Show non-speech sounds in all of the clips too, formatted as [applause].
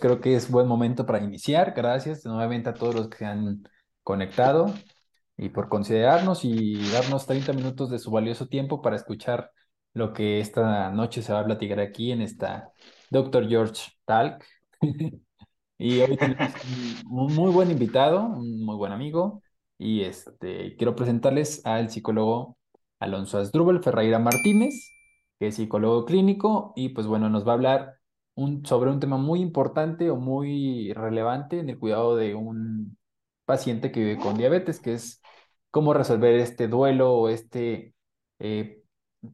creo que es buen momento para iniciar. Gracias nuevamente a todos los que se han conectado y por considerarnos y darnos 30 minutos de su valioso tiempo para escuchar lo que esta noche se va a platicar aquí en esta Dr. George Talk. [laughs] y hoy tenemos un muy buen invitado, un muy buen amigo, y este, quiero presentarles al psicólogo Alonso Asdrúbal Ferreira Martínez, que es psicólogo clínico, y pues bueno, nos va a hablar sobre un tema muy importante o muy relevante en el cuidado de un paciente que vive con diabetes, que es cómo resolver este duelo o este, eh,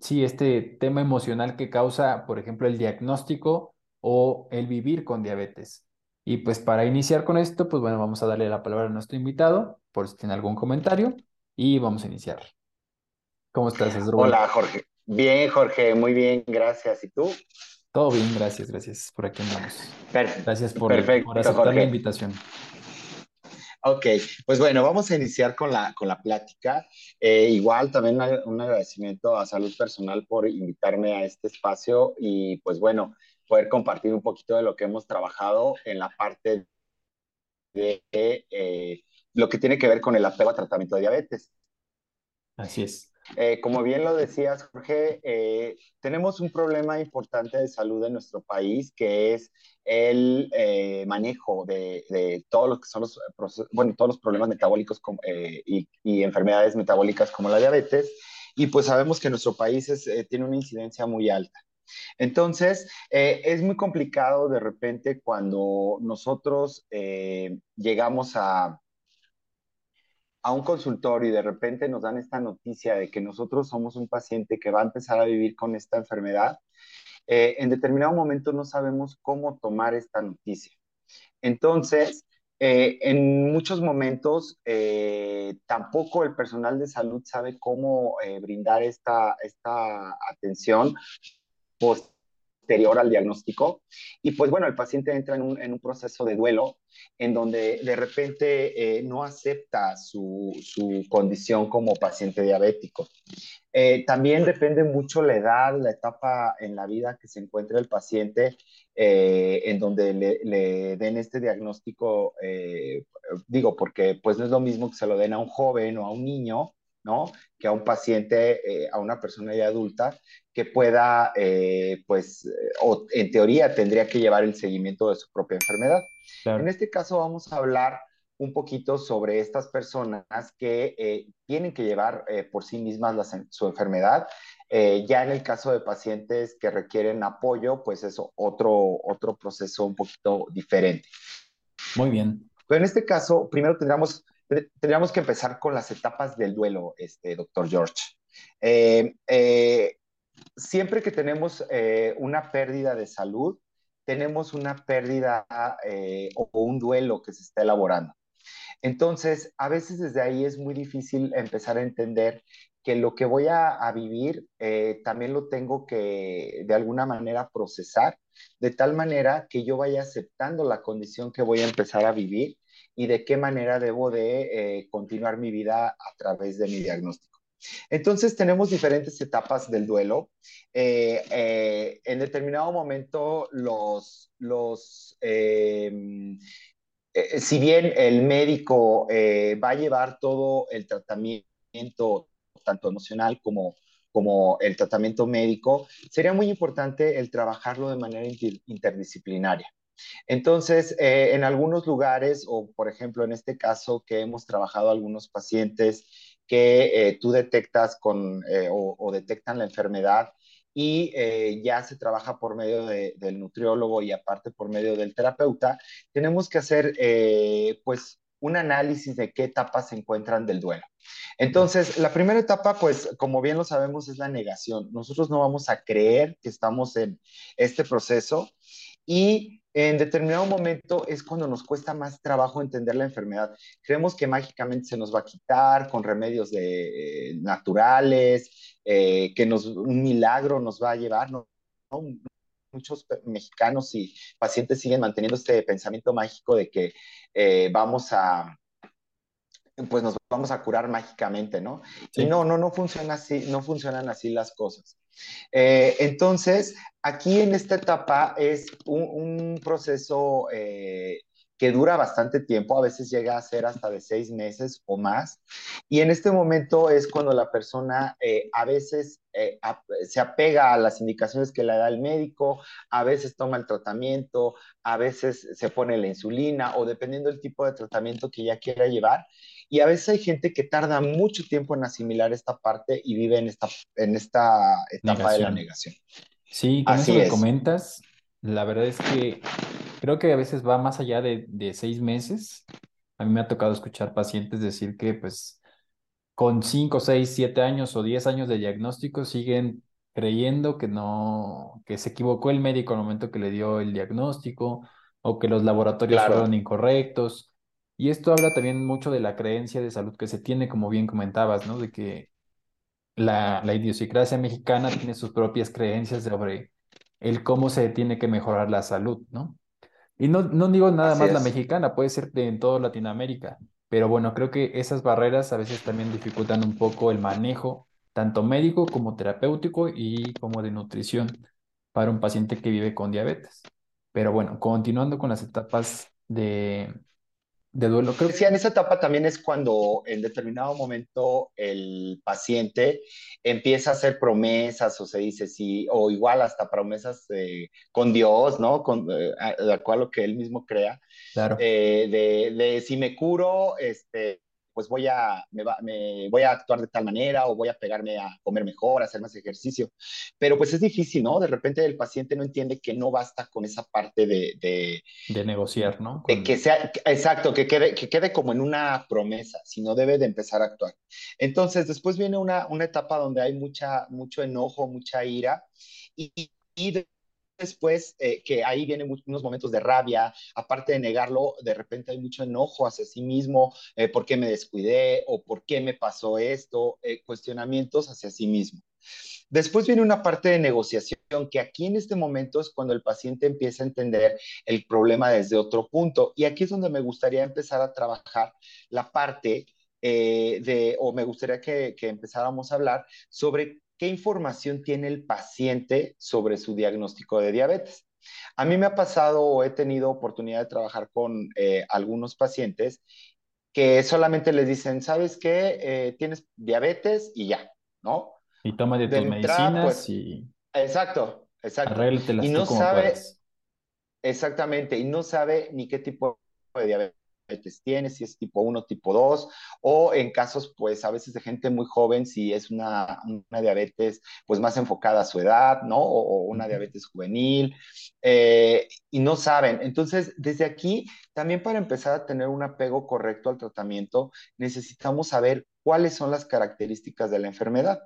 sí, este tema emocional que causa, por ejemplo, el diagnóstico o el vivir con diabetes. Y pues para iniciar con esto, pues bueno, vamos a darle la palabra a nuestro invitado, por si tiene algún comentario, y vamos a iniciar. ¿Cómo estás, Hola, Jorge. Bien, Jorge, muy bien, gracias. ¿Y tú? Todo bien, gracias, gracias. Por aquí andamos. Gracias por, aceptar la invitación. Ok, pues bueno, vamos a iniciar con la, con la plática. Eh, igual también un agradecimiento a Salud Personal por invitarme a este espacio y pues bueno, poder compartir un poquito de lo que hemos trabajado en la parte de eh, lo que tiene que ver con el apego a tratamiento de diabetes. Así es. Eh, como bien lo decías, Jorge, eh, tenemos un problema importante de salud en nuestro país, que es el eh, manejo de, todos los que son los, bueno, todos los problemas metabólicos y, enfermedades metabólicas como la diabetes. Y pues sabemos que nuestro país tiene una incidencia muy alta. Entonces, es muy complicado de repente cuando nosotros llegamos a, a un consultorio y de repente nos dan esta noticia de que nosotros somos un paciente que va a empezar a vivir con esta enfermedad, eh, en determinado momento no sabemos cómo tomar esta noticia. Entonces, eh, en muchos momentos eh, tampoco el personal de salud sabe cómo brindar esta, esta atención post posterior al diagnóstico. Y pues bueno, el paciente entra en un, en un proceso de duelo en donde de repente eh, no acepta su, su, condición como paciente diabético. Eh, también depende mucho la edad, la etapa en la vida que se encuentre el paciente, eh, en donde le, le, den este diagnóstico, digo, porque pues no es lo mismo que se lo den a un joven o a un niño, ¿no? Que a un paciente, eh, a una persona ya adulta, que pueda, eh, pues, eh, o en teoría tendría que llevar el seguimiento de su propia enfermedad. En este caso vamos a hablar un poquito sobre estas personas que tienen que llevar por sí mismas su enfermedad. ya en el caso de pacientes que requieren apoyo, pues es otro, otro proceso un poquito diferente. Muy bien. Pero en este caso, primero tendríamos tendríamos que empezar con las etapas del duelo, este, doctor George. Eh, eh, siempre que tenemos eh, una pérdida de salud, tenemos una pérdida o un duelo que se está elaborando. Entonces, a veces desde ahí es muy difícil empezar a entender que lo que voy a, a vivir también lo tengo que de alguna manera procesar, de tal manera que yo vaya aceptando la condición que voy a empezar a vivir y de qué manera debo de eh, continuar mi vida a través de mi diagnóstico. Entonces tenemos diferentes etapas del duelo. Eh, eh, en determinado momento los, los si bien el médico va a llevar todo el tratamiento, tanto emocional como, como el tratamiento médico, sería muy importante el trabajarlo de manera interdisciplinaria. Entonces, eh, en algunos lugares, o por ejemplo en este caso que hemos trabajado algunos pacientes que eh, tú detectas con eh, o, detectan la enfermedad y ya se trabaja por medio del nutriólogo y aparte por medio del terapeuta, tenemos que hacer pues un análisis de qué etapas se encuentran del duelo. Entonces, la primera etapa, pues, como bien lo sabemos, es la negación. Nosotros no vamos a creer que estamos en este proceso y en determinado momento es cuando nos cuesta más trabajo entender la enfermedad. Creemos que mágicamente se nos va a quitar con remedios de, eh, naturales, eh, que nos, un milagro nos va a llevar. ¿no? Muchos mexicanos y pacientes siguen manteniendo este pensamiento mágico de que eh, vamos a, pues nos vamos a curar mágicamente, ¿no? Y no, no, no funciona así, no funcionan así las cosas. Eh, entonces, aquí en esta etapa es un, proceso eh, que dura bastante tiempo, a veces llega a ser hasta de seis meses o más, y en este momento es cuando la persona eh, a veces se apega a las indicaciones que le da el médico, a veces toma el tratamiento, a veces se pone la insulina o dependiendo del tipo de tratamiento que ya quiera llevar. Y a veces hay gente que tarda mucho tiempo en asimilar esta parte y vive en esta, en esta etapa de la negación. Sí, con eso Así que es, comentas, la verdad es que creo que a veces va más allá de, de seis meses. A mí me ha tocado escuchar pacientes decir que pues con 5, 6, 7 años o 10 años de diagnóstico siguen creyendo que no, que se equivocó el médico al momento que le dio el diagnóstico o que los laboratorios fueron incorrectos. Y esto habla también mucho de la creencia de salud que se tiene, como bien comentabas, ¿no? De que la, la idiosincrasia mexicana tiene sus propias creencias sobre el cómo se tiene que mejorar la salud, ¿no? Y no, no digo nada así más la mexicana, puede ser de en toda Latinoamérica, pero bueno, creo que esas barreras a veces también dificultan un poco el manejo, tanto médico como terapéutico y como de nutrición para un paciente que vive con diabetes. Pero bueno, continuando con las etapas de, de duelo, creo, decía, en esa etapa también es cuando en determinado momento el paciente empieza a hacer promesas o se dice sí, o igual hasta promesas eh, con Dios, ¿no? Con, eh, de acuerdo a lo que él mismo crea, claro, eh, de, de, si me curo, este, pues voy a, me, va, me, voy a actuar de tal manera o voy a pegarme a comer mejor, a hacer más ejercicio. Pero pues es difícil, ¿no? De repente el paciente no entiende que no basta con esa parte de, de de negociar, ¿no? de que sea, exacto, que quede, que quede como en una promesa, sino debe de empezar a actuar. Entonces, después viene una, una etapa donde hay mucha, mucho enojo, mucha ira, y, y de, después eh, que ahí vienen unos momentos de rabia, aparte de negarlo, de repente hay mucho enojo hacia sí mismo, eh, por qué me descuidé o por qué me pasó esto, eh, cuestionamientos hacia sí mismo. Después viene una parte de negociación, que aquí en este momento es cuando el paciente empieza a entender el problema desde otro punto. Y aquí es donde me gustaría empezar a trabajar la parte eh, de, o me gustaría que, que empezáramos a hablar sobre qué información tiene el paciente sobre su diagnóstico de diabetes. A mí me ha pasado o he tenido oportunidad de trabajar con eh, algunos pacientes que solamente les dicen, ¿sabes qué? Eh, tienes diabetes y ya, ¿no? y toma de tus entrada, medicinas pues, y exacto, exacto. Y no sabe puedas. exactamente, y no sabe ni qué tipo de diabetes tiene, si es tipo uno tipo 2 o en casos, pues, a veces de gente muy joven, si es una, una diabetes, pues, más enfocada a su edad, ¿no? O, o una diabetes juvenil, eh, y no saben. Entonces, desde aquí, también para empezar a tener un apego correcto al tratamiento, necesitamos saber cuáles son las características de la enfermedad.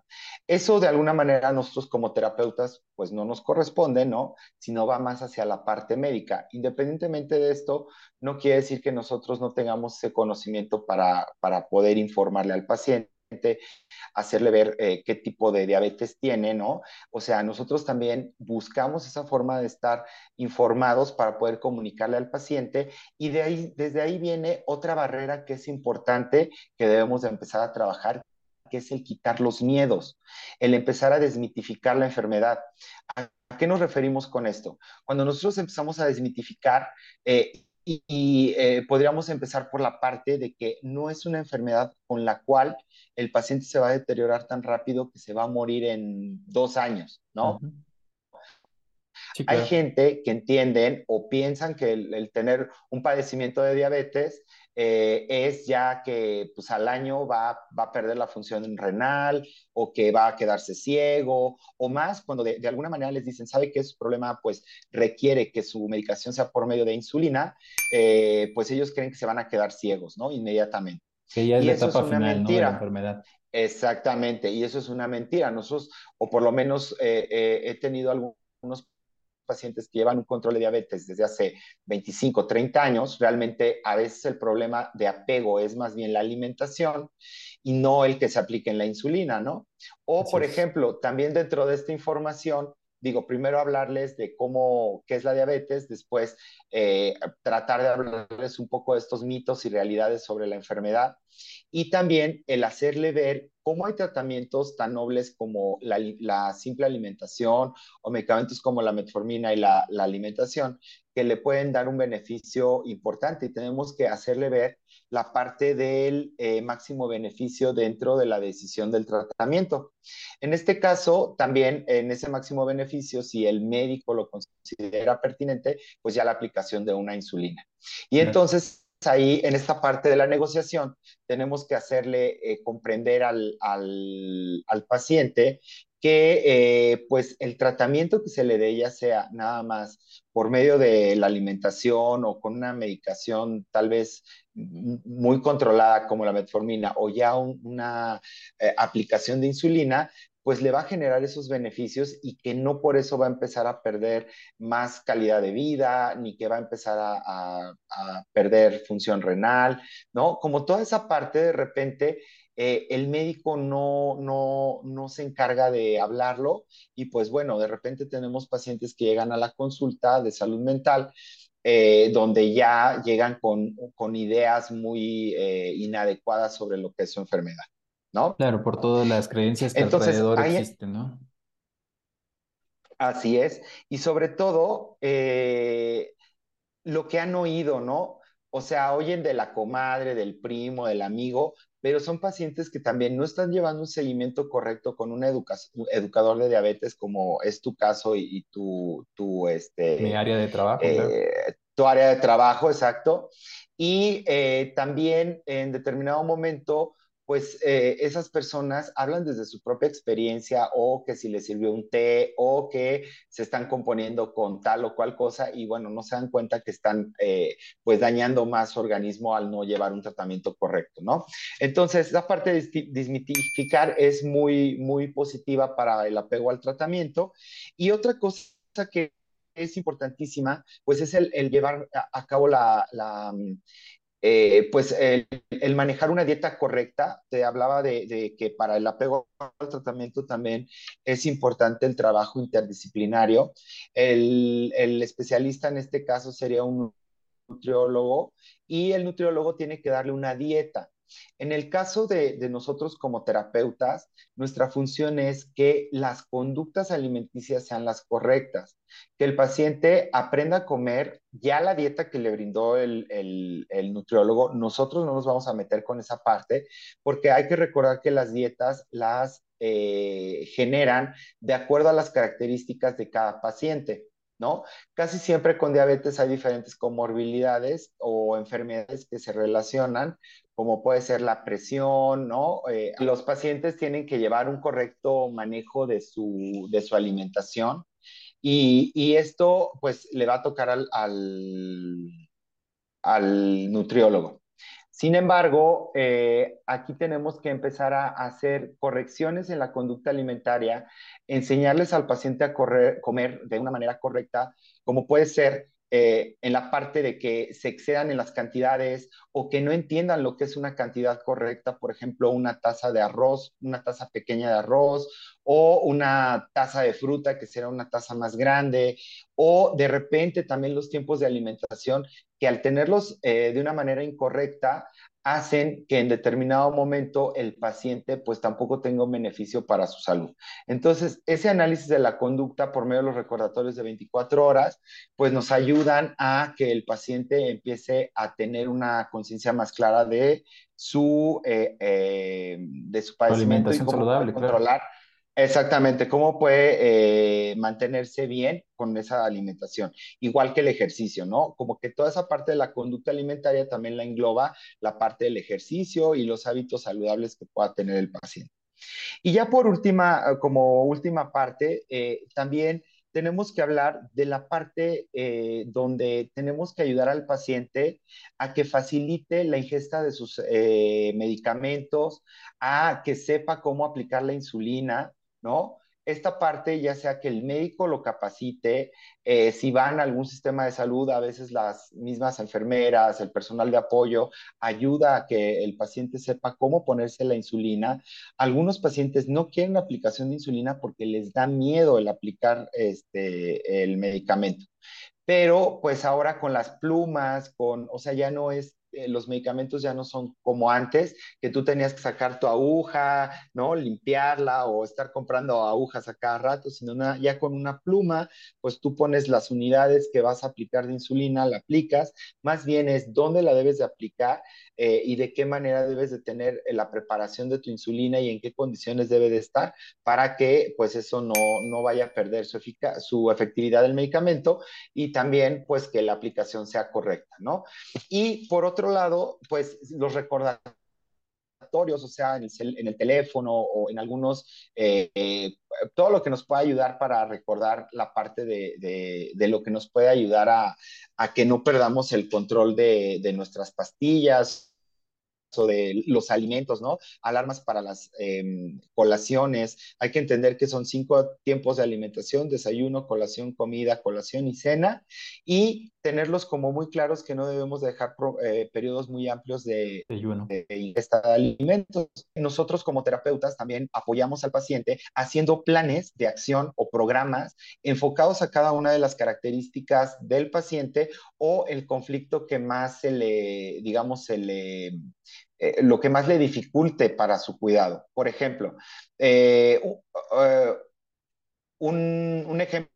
Eso de alguna manera nosotros como terapeutas pues no nos corresponde, ¿no? Sino va más hacia la parte médica. Independientemente de esto, no quiere decir que nosotros no tengamos ese conocimiento para, para poder informarle al paciente hacerle ver eh, qué tipo de diabetes tiene, ¿no? O sea, nosotros también buscamos esa forma de estar informados para poder comunicarle al paciente y de ahí, desde ahí viene otra barrera que es importante que debemos de empezar a trabajar, que es el quitar los miedos, el empezar a desmitificar la enfermedad. ¿A qué nos referimos con esto? Cuando nosotros empezamos a desmitificar eh, y, y eh, podríamos empezar por la parte de que no es una enfermedad con la cual el paciente se va a deteriorar tan rápido que se va a morir en dos años, ¿no? Sí, Hay gente que entienden o piensan que el, el tener un padecimiento de diabetes eh, es ya que pues, al año va, va, a perder la función renal o que va a quedarse ciego o más cuando de, de alguna manera les dicen, sabe que su problema pues requiere que su medicación sea por medio de insulina, eh, pues ellos creen que se van a quedar ciegos, ¿no? Inmediatamente. Que ya es Y la eso es etapa una final, ¿no? De la mentira. enfermedad. Exactamente, y eso es una mentira. Nosotros, o por lo menos eh, he tenido algunos pacientes que llevan un control de diabetes desde hace 25, 30 años, realmente a veces el problema de apego es más bien la alimentación y no el que se aplique en la insulina, ¿no? O, Así por es. ejemplo, también dentro de esta información, digo, primero hablarles de cómo, qué es la diabetes, después eh, tratar de hablarles un poco de estos mitos y realidades sobre la enfermedad y también el hacerle ver cómo hay tratamientos tan nobles como la, simple alimentación o medicamentos como la metformina y la, alimentación que le pueden dar un beneficio importante y tenemos que hacerle ver la parte del eh, máximo beneficio dentro de la decisión del tratamiento. En este caso, también en ese máximo beneficio, si el médico lo considera pertinente, pues ya la aplicación de una insulina. Y entonces ahí en esta parte de la negociación tenemos que hacerle eh, comprender al, paciente que eh, pues el tratamiento que se le dé ya sea nada más por medio de la alimentación o con una medicación tal vez muy controlada como la metformina o ya una eh, aplicación de insulina, pues le va a generar esos beneficios y que no por eso va a empezar a perder más calidad de vida, ni que va a empezar a, perder función renal, ¿no? Como toda esa parte de repente eh, el médico no, no, no se encarga de hablarlo y pues bueno, de repente tenemos pacientes que llegan a la consulta de salud mental eh, donde ya llegan con, con ideas muy eh, inadecuadas sobre lo que es su enfermedad. ¿no? Claro, por todas las creencias que alrededor existen, ¿no? Así es. Y sobre todo, eh, lo que han oído, ¿no? O sea, oyen de la comadre, del primo, del amigo, pero son pacientes que también no están llevando un seguimiento correcto con un educador de diabetes, como es tu caso y, tu, tu, este... Mi área de trabajo. Eh, tu área de trabajo, exacto. Y eh, también en determinado momento pues eh, esas personas hablan desde su propia experiencia o que si les sirvió un té o que se están componiendo con tal o cual cosa y bueno, no se dan cuenta que están eh, pues dañando más su organismo al no llevar un tratamiento correcto, ¿no? Entonces, la parte de desmitificar es muy, muy positiva para el apego al tratamiento. Y otra cosa que es importantísima, pues es el, llevar a, cabo la, eh, pues el, manejar una dieta correcta, te hablaba de, que para el apego al tratamiento también es importante el trabajo interdisciplinario. El, el especialista en este caso sería un nutriólogo y el nutriólogo tiene que darle una dieta. En el caso de, nosotros como terapeutas, nuestra función es que las conductas alimenticias sean las correctas, que el paciente aprenda a comer ya la dieta que le brindó el, nutriólogo. Nosotros no nos vamos a meter con esa parte porque hay que recordar que las dietas las eh, generan de acuerdo a las características de cada paciente. ¿No? Casi siempre con diabetes hay diferentes comorbilidades o enfermedades que se relacionan, como puede ser la presión, ¿no? Eh, los pacientes tienen que llevar un correcto manejo de su, de su alimentación y, esto pues le va a tocar al, al nutriólogo. Sin embargo, eh, aquí tenemos que empezar a hacer correcciones en la conducta alimentaria, enseñarles al paciente a comer de una manera correcta, como puede ser eh, en la parte de que se excedan en las cantidades o que no entiendan lo que es una cantidad correcta, por ejemplo, una taza de arroz, una taza pequeña de arroz o una taza de fruta que será una taza más grande o de repente también los tiempos de alimentación que al tenerlos eh, de una manera incorrecta hacen que en determinado momento el paciente pues tampoco tenga un beneficio para su salud. Entonces, ese análisis de la conducta por medio de los recordatorios de 24 horas pues nos ayudan a que el paciente empiece a tener una conciencia más clara de su, eh, eh, de su padecimiento y cómo saludable, controlar. Exactamente, cómo puede eh, mantenerse bien con esa alimentación, igual que el ejercicio, ¿no? Como que toda esa parte de la conducta alimentaria también la engloba la parte del ejercicio y los hábitos saludables que pueda tener el paciente. Y ya por última, como última parte, eh, también tenemos que hablar de la parte eh, donde tenemos que ayudar al paciente a que facilite la ingesta de sus medicamentos, a que sepa cómo aplicar la insulina, ¿no? esta parte, ya sea que el médico lo capacite, eh, si van a algún sistema de salud, a veces las mismas enfermeras, el personal de apoyo, ayuda a que el paciente sepa cómo ponerse la insulina. Algunos pacientes no quieren la aplicación de insulina porque les da miedo el aplicar este, el medicamento. Pero pues ahora con las plumas, con, o sea, ya no es eh, los medicamentos ya no son como antes, que tú tenías que sacar tu aguja, ¿no? Limpiarla o estar comprando agujas a cada rato, sino ya con una pluma, pues tú pones las unidades que vas a aplicar de insulina, la aplicas, más bien es dónde la debes de aplicar eh, y de qué manera debes de tener eh, la preparación de tu insulina y en qué condiciones debe de estar para que pues eso no, no vaya a perder su, su efectividad del medicamento y también pues que la aplicación sea correcta, ¿no? Y por otro lado, pues los recordatorios, o sea, en el, teléfono o en algunos, eh, todo lo que nos pueda ayudar para recordar la parte de, lo que nos puede ayudar a, que no perdamos el control de, de nuestras pastillas de los alimentos, ¿no? Alarmas para las em, colaciones. Hay que entender que son cinco tiempos de alimentación, desayuno, colación, comida, colación y cena, y tenerlos como muy claros que no debemos dejar eh, periodos muy amplios de, de, ingesta de alimentos. Nosotros como terapeutas también apoyamos al paciente haciendo planes de acción o programas enfocados a cada una de las características del paciente o el conflicto que más se le, digamos, se le eh, lo que más le dificulte para su cuidado. Por ejemplo, eh, eh, un, ejemplo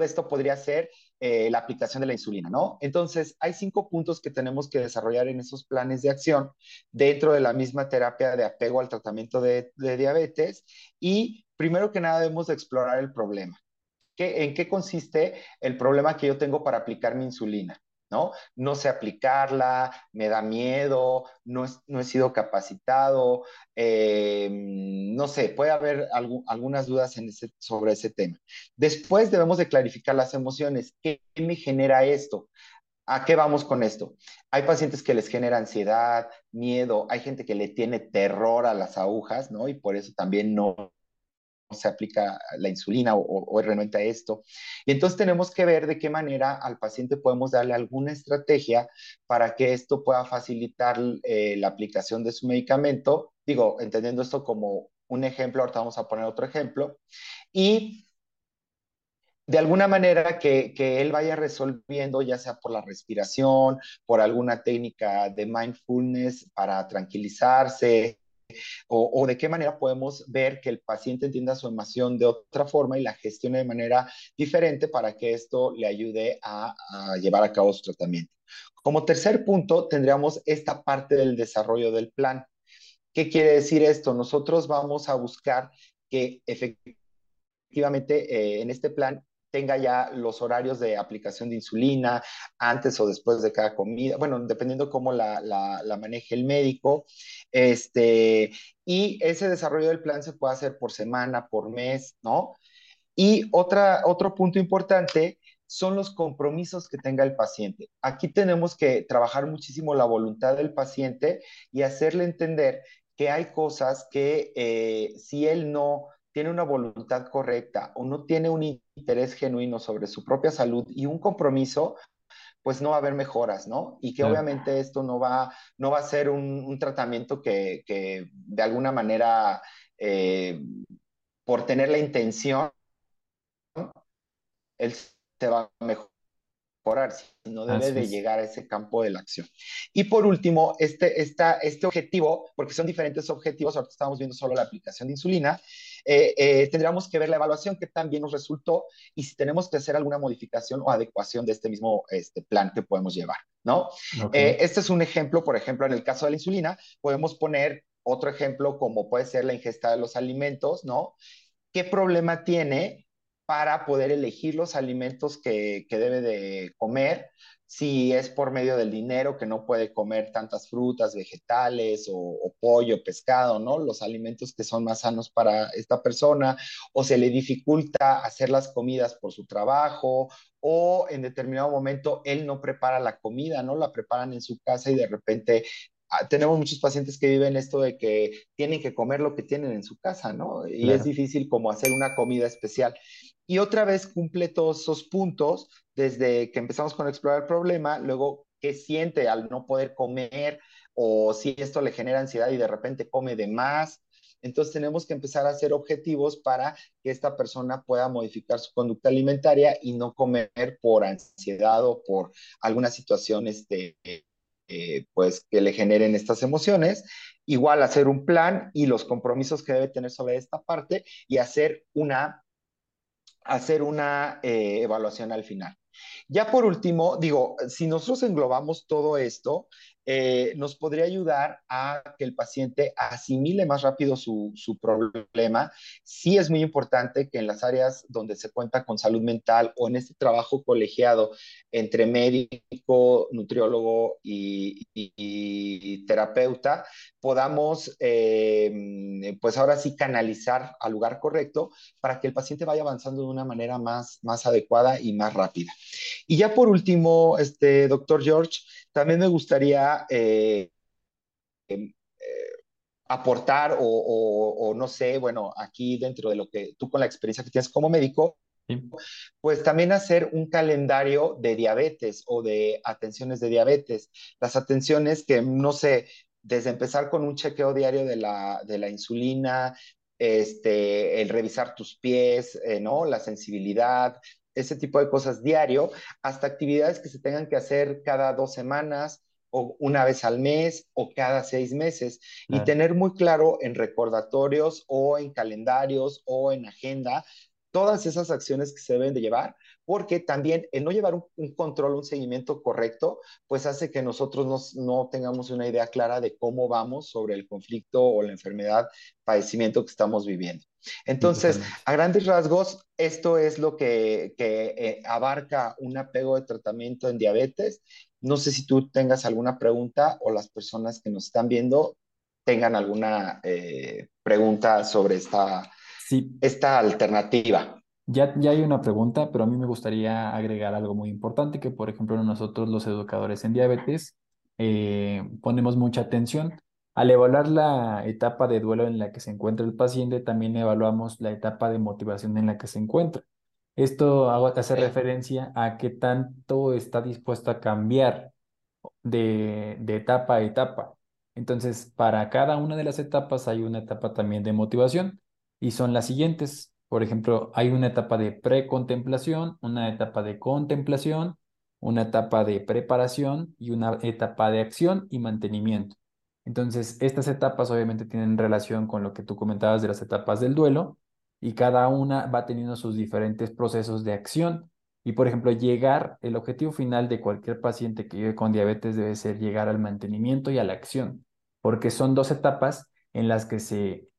de esto podría ser la aplicación de la insulina, ¿no? Entonces, hay cinco puntos que tenemos que desarrollar en esos planes de acción dentro de la misma terapia de apego al tratamiento de, diabetes y primero que nada debemos de explorar el problema. ¿Qué, ¿En qué consiste el problema que yo tengo para aplicar mi insulina? ¿No? No sé aplicarla, me da miedo, no, he sido capacitado, eh, no sé, puede haber algunas dudas sobre ese tema. Después debemos de clarificar las emociones. ¿Qué me genera esto? ¿A qué vamos con esto? Hay pacientes que les genera ansiedad, miedo, hay gente que le tiene terror a las agujas, ¿no? Y por eso también no se aplica la insulina o, o, realmente a esto. Y entonces tenemos que ver de qué manera al paciente podemos darle alguna estrategia para que esto pueda facilitar eh, la aplicación de su medicamento. Digo, entendiendo esto como un ejemplo, ahorita vamos a poner otro ejemplo. Y de alguna manera que, que, él vaya resolviendo, ya sea por la respiración, por alguna técnica de mindfulness para tranquilizarse, o, de qué manera podemos ver que el paciente entienda su emoción de otra forma y la gestione de manera diferente para que esto le ayude a, llevar a cabo su tratamiento. Como tercer punto, tendríamos esta parte del desarrollo del plan. ¿Qué quiere decir esto? Nosotros vamos a buscar que efectivamente eh, en este plan tenga ya los horarios de aplicación de insulina antes o después de cada comida, bueno, dependiendo cómo la, maneje el médico. Este, y ese desarrollo del plan se puede hacer por semana, por mes, ¿no? Y otra, otro punto importante son los compromisos que tenga el paciente. Aquí tenemos que trabajar muchísimo la voluntad del paciente y hacerle entender que hay cosas que eh, si él no tiene una voluntad correcta o no tiene un interés genuino sobre su propia salud y un compromiso, pues no va a haber mejoras, ¿no? Y que obviamente esto no va, no va a ser un, tratamiento que, de alguna manera, eh, por tener la intención, él se va a mejorar no debe de llegar a ese campo de la acción. Y por último, este, esta, este objetivo, porque son diferentes objetivos, ahorita estamos viendo solo la aplicación de insulina, eh, eh, tendríamos que ver la evaluación que también nos resultó y si tenemos que hacer alguna modificación o adecuación de este mismo este, plan que podemos llevar, ¿no? Eh, este es un ejemplo, por ejemplo, en el caso de la insulina, podemos poner otro ejemplo como puede ser la ingesta de los alimentos, ¿no? ¿Qué problema tiene para poder elegir los alimentos que, debe de comer, si es por medio del dinero que no puede comer tantas frutas, vegetales o, pollo, pescado, ¿no? Los alimentos que son más sanos para esta persona, o se le dificulta hacer las comidas por su trabajo, o en determinado momento él no prepara la comida, ¿no? La preparan en su casa y de repente tenemos muchos pacientes que viven esto de que tienen que comer lo que tienen en su casa, ¿no? Y es Claro, difícil como hacer una comida especial. Y otra vez cumple todos esos puntos desde que empezamos con explorar el problema, luego qué siente al no poder comer o si esto le genera ansiedad y de repente come de más. Entonces tenemos que empezar a hacer objetivos para que esta persona pueda modificar su conducta alimentaria y no comer por ansiedad o por alguna situación este, eh, pues que le generen estas emociones. Igual hacer un plan y los compromisos que debe tener sobre esta parte y hacer una, hacer una eh, evaluación al final. Ya por último, digo, si nosotros englobamos todo esto, eh, nos podría ayudar a que el paciente asimile más rápido su, su, problema. Sí es muy importante que en las áreas donde se cuenta con salud mental o en este trabajo colegiado entre médico, nutriólogo y, terapeuta, podamos, eh, pues ahora sí, canalizar al lugar correcto para que el paciente vaya avanzando de una manera más, más adecuada y más rápida. Y ya por último, este, doctor George, también me gustaría eh, eh, aportar o, o, o, no sé, bueno, aquí dentro de lo que tú con la experiencia que tienes como médico, sí, pues también hacer un calendario de diabetes o de atenciones de diabetes. Las atenciones que, no sé, desde empezar con un chequeo diario de la, de la insulina, este, el revisar tus pies, eh, ¿no? La sensibilidad, ese tipo de cosas diario, hasta actividades que se tengan que hacer cada dos semanas o una vez al mes o cada seis meses y tener muy claro en recordatorios o en calendarios o en agenda todas esas acciones que se deben de llevar, porque también el no llevar un, un control, un seguimiento correcto, pues hace que nosotros nos, no tengamos una idea clara de cómo vamos sobre el conflicto o la enfermedad, padecimiento que estamos viviendo. Entonces, a grandes rasgos, esto es lo que, que eh, abarca un apego de tratamiento en diabetes. No sé si tú tengas alguna pregunta o las personas que nos están viendo tengan alguna eh, pregunta sobre esta, Sí, esta alternativa. Ya, ya hay una pregunta, pero a mí me gustaría agregar algo muy importante, que por ejemplo nosotros los educadores en diabetes eh, ponemos mucha atención. Al evaluar la etapa de duelo en la que se encuentra el paciente, también evaluamos la etapa de motivación en la que se encuentra. Esto hace referencia a qué tanto está dispuesto a cambiar de, de etapa a etapa. Entonces, para cada una de las etapas hay una etapa también de motivación y son las siguientes. Por ejemplo, hay una etapa de precontemplación, una etapa de contemplación, una etapa de preparación y una etapa de acción y mantenimiento. Entonces, estas etapas obviamente tienen relación con lo que tú comentabas de las etapas del duelo y cada una va teniendo sus diferentes procesos de acción. Y por ejemplo, llegar, el objetivo final de cualquier paciente que vive con diabetes debe ser llegar al mantenimiento y a la acción, porque son dos etapas en las que se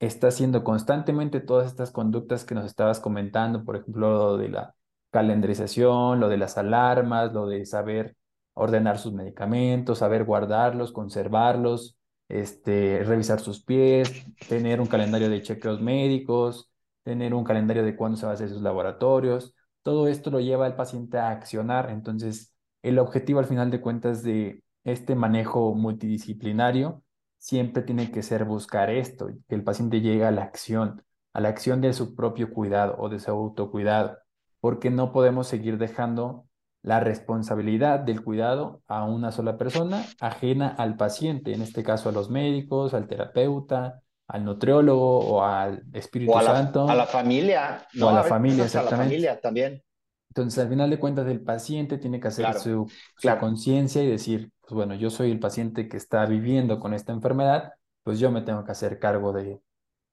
está haciendo constantemente todas estas conductas que nos estabas comentando, por ejemplo, lo de la calendarización, lo de las alarmas, lo de saber ordenar sus medicamentos, saber guardarlos, conservarlos, este, revisar sus pies, tener un calendario de chequeos médicos, tener un calendario de cuándo se va a hacer sus laboratorios. Todo esto lo lleva al paciente a accionar. Entonces, el objetivo al final de cuentas de este manejo multidisciplinario siempre tiene que ser buscar esto, que el paciente llegue a la acción, a la acción de su propio cuidado o de su autocuidado, porque no podemos seguir dejando la responsabilidad del cuidado a una sola persona ajena al paciente, en este caso a los médicos, al terapeuta, al nutriólogo o al O Espíritu a la, a la Santo familia, o a ¿no? la A veces familia hasta la exactamente. familia también. Entonces, al final de cuentas, el paciente tiene que hacer Claro, su, su claro, conciencia y decir, pues bueno, yo soy el paciente que está viviendo con esta enfermedad, pues yo me tengo que hacer cargo de,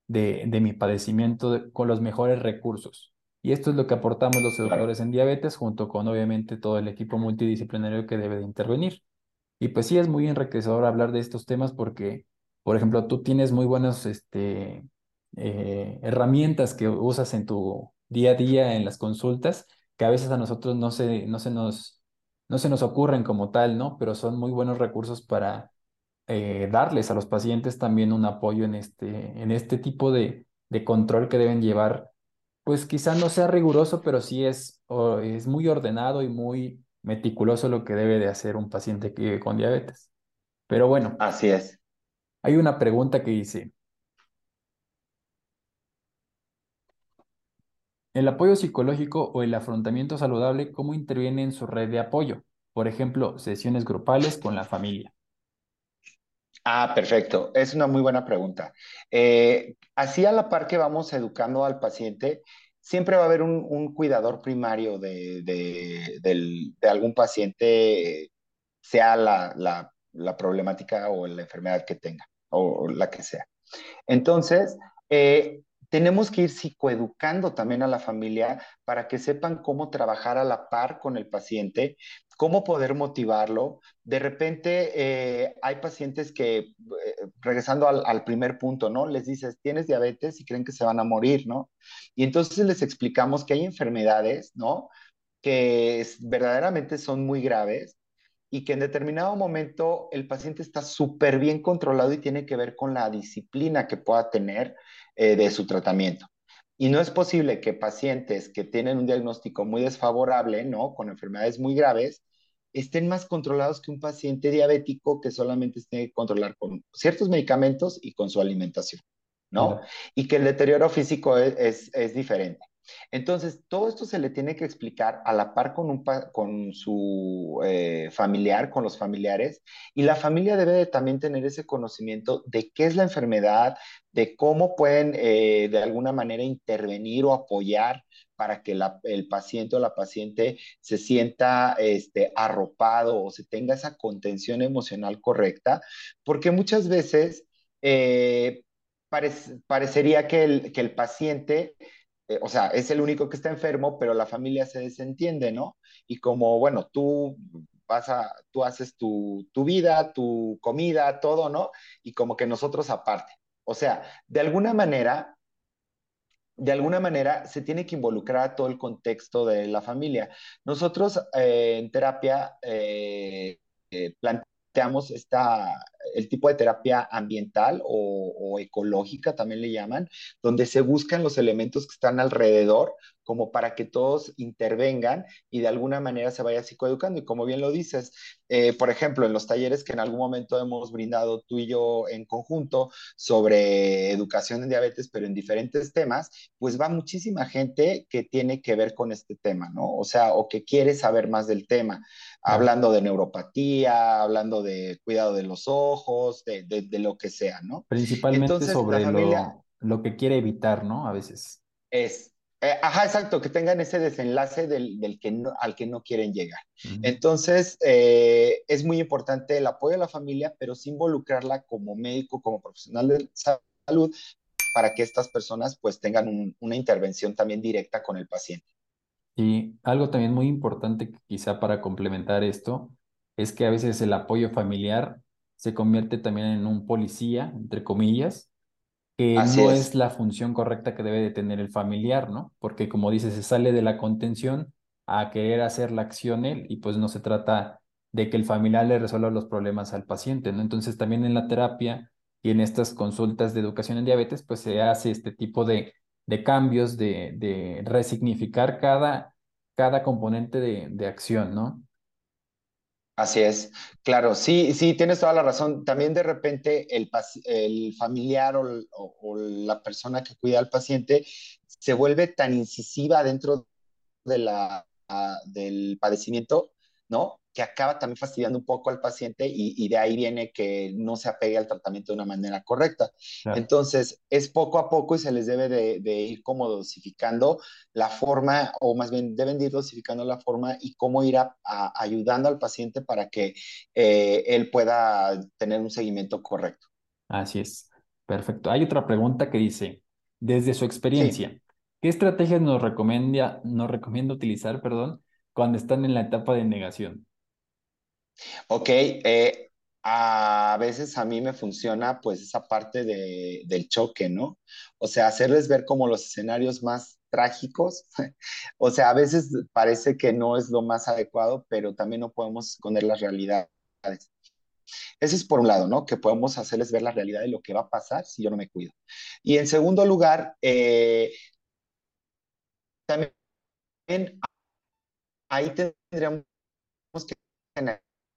de, de mi padecimiento de- con los mejores recursos. Y esto es lo que aportamos los educadores en diabetes, junto con obviamente todo el equipo multidisciplinario que debe de intervenir. Y pues sí, es muy enriquecedor hablar de estos temas porque, por ejemplo, tú tienes muy buenas este, eh, herramientas que usas en tu día a día en las consultas, que a veces a nosotros no se, no se nos, no se nos ocurren como tal, ¿no? Pero son muy buenos recursos para eh, darles a los pacientes también un apoyo en este, en este tipo de, de control que deben llevar. Pues quizá no sea riguroso, pero sí es, o- es muy ordenado y muy meticuloso lo que debe de hacer un paciente que vive con diabetes. Pero bueno, Así es. hay una pregunta que dice, ¿el apoyo psicológico o el afrontamiento saludable cómo interviene en su red de apoyo? Por ejemplo, sesiones grupales con la familia. Ah, perfecto. Es una muy buena pregunta. Eh, así a la par que vamos educando al paciente, siempre va a haber un, cuidador primario de, de- algún paciente, sea la, la- la problemática o la enfermedad que tenga, o la que sea. Entonces, eh, tenemos que ir psicoeducando también a la familia para que sepan cómo trabajar a la par con el paciente, cómo poder motivarlo. De repente, eh, hay pacientes que, eh, regresando al, primer punto, ¿no? Les dices, tienes diabetes y creen que se van a morir, ¿no? Y entonces les explicamos que hay enfermedades, ¿no? Que es- verdaderamente son muy graves y que en determinado momento el paciente está súper bien controlado y tiene que ver con la disciplina que pueda tener eh, de su tratamiento. Y no es posible que pacientes que tienen un diagnóstico muy desfavorable, ¿no? Con enfermedades muy graves, estén más controlados que un paciente diabético que solamente tiene que controlar con ciertos medicamentos y con su alimentación, ¿no? Y que el deterioro físico es, es, es diferente. Entonces, todo esto se le tiene que explicar a la par con, un con su eh, familiar, con los familiares, y la familia debe de también tener ese conocimiento de qué es la enfermedad, de cómo pueden eh, de alguna manera intervenir o apoyar para que el paciente o la paciente se sienta este, arropado o se tenga esa contención emocional correcta, porque muchas veces eh, parec- parecería que el, que el paciente eh, o sea, es el único que está enfermo, pero la familia se desentiende, ¿no? Y como, bueno, tú vas a, tú haces tu, tu vida, tu comida, todo, ¿no? Y como que nosotros aparte. O sea, de alguna manera, de alguna manera se tiene que involucrar a todo el contexto de la familia. Nosotros eh, en terapia eh, planteamos esta, el tipo de terapia ambiental o, o ecológica, también le llaman, donde se buscan los elementos que están alrededor como para que todos intervengan y de alguna manera se vaya psicoeducando. Y como bien lo dices, eh, por ejemplo, en los talleres que en algún momento hemos brindado tú y yo en conjunto sobre educación en diabetes, pero en diferentes temas, pues va muchísima gente que tiene que ver con este tema, ¿no? O sea, o que quiere saber más del tema, hablando de neuropatía, hablando de cuidado de los ojos, de, de, de lo que sea, ¿no? Principalmente Entonces, sobre familia lo, lo que quiere evitar, ¿no? A veces. es, eh, ajá, exacto, que tengan ese desenlace del, del que no, al que no quieren llegar. Ujú. Entonces, eh, es muy importante el apoyo a la familia, pero sí involucrarla como médico, como profesional de salud, para que estas personas pues tengan un, una intervención también directa con el paciente. Y algo también muy importante, quizá para complementar esto, es que a veces el apoyo familiar se convierte también en un policía, entre comillas, que Así no es es, la función correcta que debe de tener el familiar, ¿no? Porque como dices, se sale de la contención a querer hacer la acción él y pues no se trata de que el familiar le resuelva los problemas al paciente, ¿no? Entonces también en la terapia y en estas consultas de educación en diabetes, pues se hace este tipo de, de cambios, de, de resignificar cada, cada componente de, de acción, ¿no? Así es. Claro, sí, sí, tienes toda la razón. También de repente el, el familiar o, la persona que cuida al paciente se vuelve tan incisiva dentro de la, a- del padecimiento, ¿no? Que acaba también fastidiando un poco al paciente y, y de ahí viene que no se apegue al tratamiento de una manera correcta. Claro. Entonces, es poco a poco y se les debe de, de ir como dosificando la forma, o más bien deben de ir dosificando la forma y cómo ir a- a- ayudando al paciente para que eh, él pueda tener un seguimiento correcto. Así es. Perfecto. Hay otra pregunta que dice, desde su Sí. experiencia, ¿qué estrategias nos recomienda, nos recomienda utilizar, perdón, cuando están en la etapa de negación? Ok, eh, a veces a mí me funciona pues esa parte de, del choque, ¿no? O sea, hacerles ver como los escenarios más trágicos. [laughs] O sea, a veces parece que no es lo más adecuado, pero también no podemos esconder las realidades. Eso es por un lado, ¿no? Que podemos hacerles ver la realidad de lo que va a pasar si yo no me cuido. Y en segundo lugar, eh, también ahí tendríamos que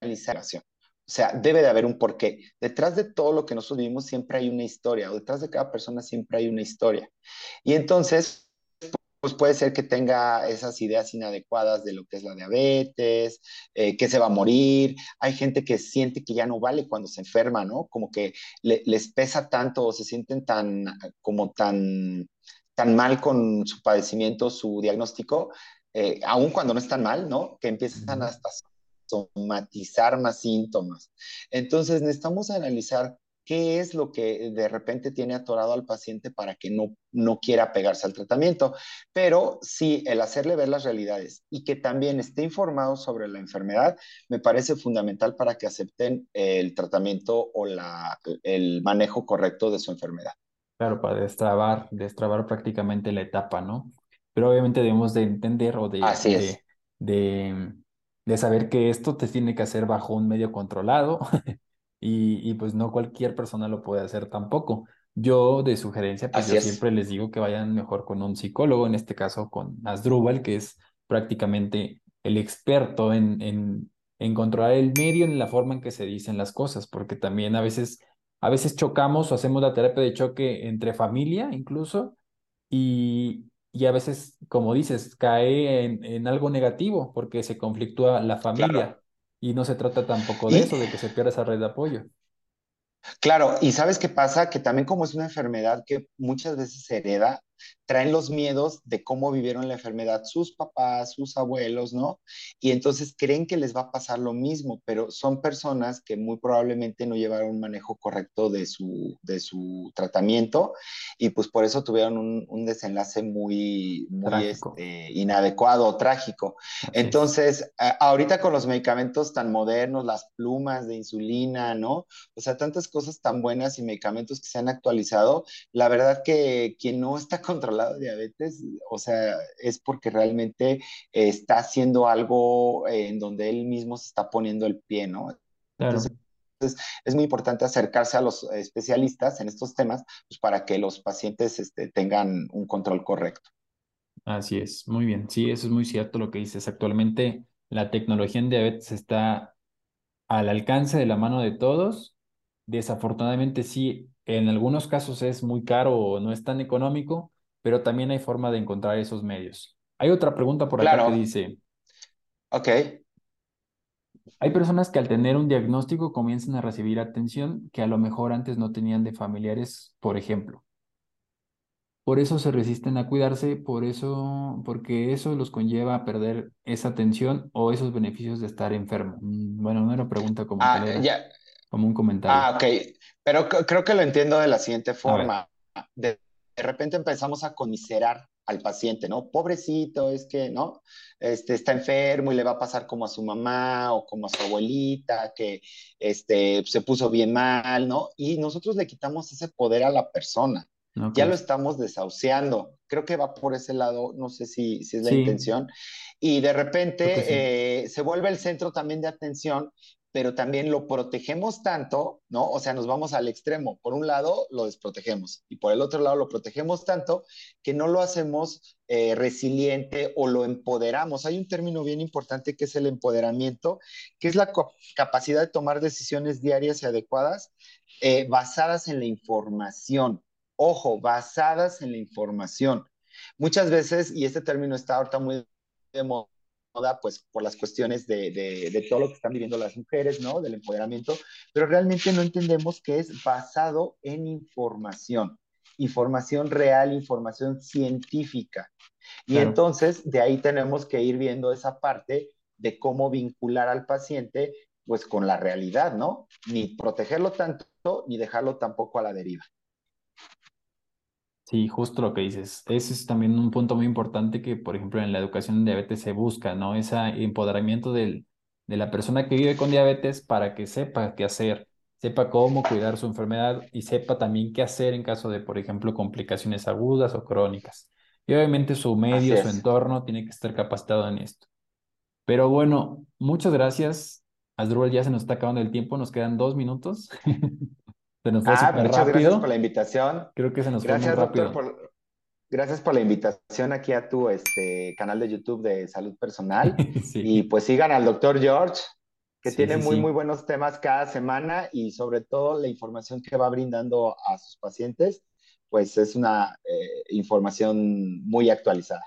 situación. O sea, debe de haber un porqué. Detrás de todo lo que nosotros vivimos siempre hay una historia, o detrás de cada persona siempre hay una historia. Y entonces, pues puede ser que tenga esas ideas inadecuadas de lo que es la diabetes, eh, que se va a morir. Hay gente que siente que ya no vale cuando se enferma, ¿no? Como que les pesa tanto o se sienten tan, como tan, tan mal con su padecimiento, su diagnóstico, eh, aun cuando no están mal, ¿no? Que empiezan hasta somatizar más síntomas. Entonces necesitamos analizar qué es lo que de repente tiene atorado al paciente para que no, no quiera pegarse al tratamiento. Pero sí, el hacerle ver las realidades y que también esté informado sobre la enfermedad me parece fundamental para que acepten el tratamiento o la, el manejo correcto de su enfermedad. Claro, para destrabar, destrabar prácticamente la etapa, ¿no? Pero obviamente debemos de entender o de, Así de, de, de saber que esto te tiene que hacer bajo un medio controlado [laughs] y, y pues no cualquier persona lo puede hacer tampoco. Yo de sugerencia, pues Así yo es. siempre les digo que vayan mejor con un psicólogo, en este caso con Asdrúbal, que es prácticamente el experto en, en, en controlar el medio en la forma en que se dicen las cosas, porque también a veces, a veces chocamos o hacemos la terapia de choque entre familia incluso, y, y a veces, como dices, cae en, en algo negativo porque se conflictúa la Claro. familia y no se trata tampoco de Y eso, de que se pierda esa red de apoyo. Claro, y ¿sabes qué pasa? Que también como es una enfermedad que muchas veces se hereda, traen los miedos de cómo vivieron la enfermedad sus papás, sus abuelos, ¿no? Y entonces creen que les va a pasar lo mismo, pero son personas que muy probablemente no llevaron un manejo correcto de su, de su tratamiento y pues por eso tuvieron un, un desenlace muy, muy este, inadecuado, trágico. así. Entonces, a- ahorita con los medicamentos tan modernos, las plumas de insulina, ¿no? O sea, tantas cosas tan buenas y medicamentos que se han actualizado. La verdad que quien no está controlado diabetes, o sea, es porque realmente eh, está haciendo algo eh, en donde él mismo se está poniendo el pie, ¿no? Claro, Es muy importante acercarse a los especialistas en estos temas, pues para que los pacientes este, tengan un control correcto. así es. Muy bien. Sí, eso es muy cierto lo que dices. Actualmente la tecnología en diabetes está al alcance de la mano de todos. Desafortunadamente sí, en algunos casos es muy caro o no es tan económico, pero también hay forma de encontrar esos medios. Hay otra pregunta por acá que dice, ok. hay personas que al tener un diagnóstico comienzan a recibir atención que a lo mejor antes no tenían de familiares, por ejemplo. Por eso se resisten a cuidarse, por eso, porque eso los conlleva a perder esa atención o esos beneficios de estar enfermo. Mm, Bueno, no era pregunta como Ah, era ya, como un Ah, comentario. ok. Pero creo que lo entiendo de la siguiente forma. De, de repente empezamos a conmiserar al paciente, ¿no? Pobrecito, es que, ¿no? Este, está enfermo y le va a pasar como a su mamá o como a su abuelita, que este, se puso bien mal, ¿no? Y nosotros le quitamos ese poder a la persona. Ya lo estamos desahuciando. Creo que va por ese lado, no sé si, si es la Sí, intención. Y de sí. repente eh, se vuelve el centro también de atención pero también lo protegemos tanto, ¿no? O sea, nos vamos al extremo. Por un lado, lo desprotegemos y por el otro lado, lo protegemos tanto que no lo hacemos eh, resiliente o lo empoderamos. Hay un término bien importante que es el empoderamiento, que es la capacidad de tomar decisiones diarias y adecuadas eh, basadas en la información. Ojo, basadas en la información. Muchas veces, y este término está ahorita muy de moda, pues por las cuestiones de, de, de, todo lo que están viviendo las mujeres, ¿no? Del empoderamiento, pero realmente no entendemos que es basado en información, información real, información científica. Y Claro. entonces de ahí tenemos que ir viendo esa parte de cómo vincular al paciente pues con la realidad, ¿no? Ni protegerlo tanto, ni dejarlo tampoco a la deriva. Sí, justo lo que dices. Ese es también un punto muy importante que, por ejemplo, en la educación en diabetes se busca, ¿no? Ese empoderamiento del, de la persona que vive con diabetes para que sepa qué hacer, sepa cómo cuidar su enfermedad y sepa también qué hacer en caso de, por ejemplo, complicaciones agudas o crónicas. Y obviamente su medio, su entorno tiene que estar capacitado en esto. Pero bueno, muchas gracias. Asdrúbal, ya se nos está acabando el tiempo, nos quedan dos minutos. [laughs] Se nos fue Ah, muchas gracias por la rápido. invitación. Creo que se nos fue muy Gracias, doctor, rápido. por, gracias por la invitación aquí a tu este, canal de YouTube de salud personal. [laughs] Sí. Y pues sigan al doctor George. que Sí, tiene sí, muy, muy buenos temas cada semana y sobre todo la información que va brindando a sus pacientes, pues es una eh, información muy actualizada.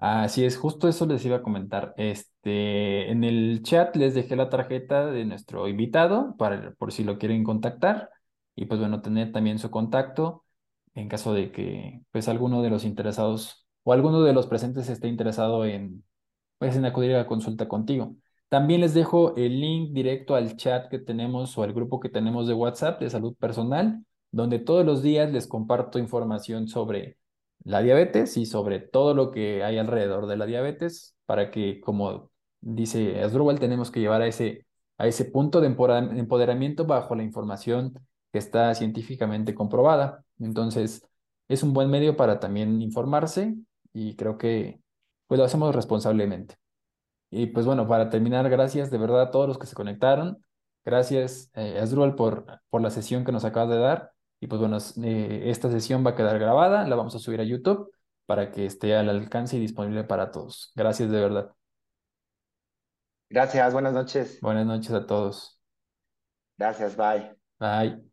Así es, justo eso les iba a comentar. Este, en el chat les dejé la tarjeta de nuestro invitado para, por si lo quieren contactar y pues bueno, tener también su contacto en caso de que pues alguno de los interesados o alguno de los presentes esté interesado en pues en acudir a la consulta contigo. También les dejo el link directo al chat que tenemos o al grupo que tenemos de WhatsApp de salud personal, donde todos los días les comparto información sobre la diabetes y sobre todo lo que hay alrededor de la diabetes para que, como dice Asdrúbal, tenemos que llevar a ese, a ese punto de empoderamiento bajo la información que está científicamente comprobada. Entonces, es un buen medio para también informarse y creo que pues lo hacemos responsablemente. Y pues bueno, para terminar, gracias de verdad a todos los que se conectaron. Gracias, eh, Asdrúbal, por, por la sesión que nos acabas de dar. Y pues bueno, eh, esta sesión va a quedar grabada, la vamos a subir a YouTube para que esté al alcance y disponible para todos. Gracias de verdad. Gracias, buenas noches. Buenas noches a todos. Gracias, bye. Bye.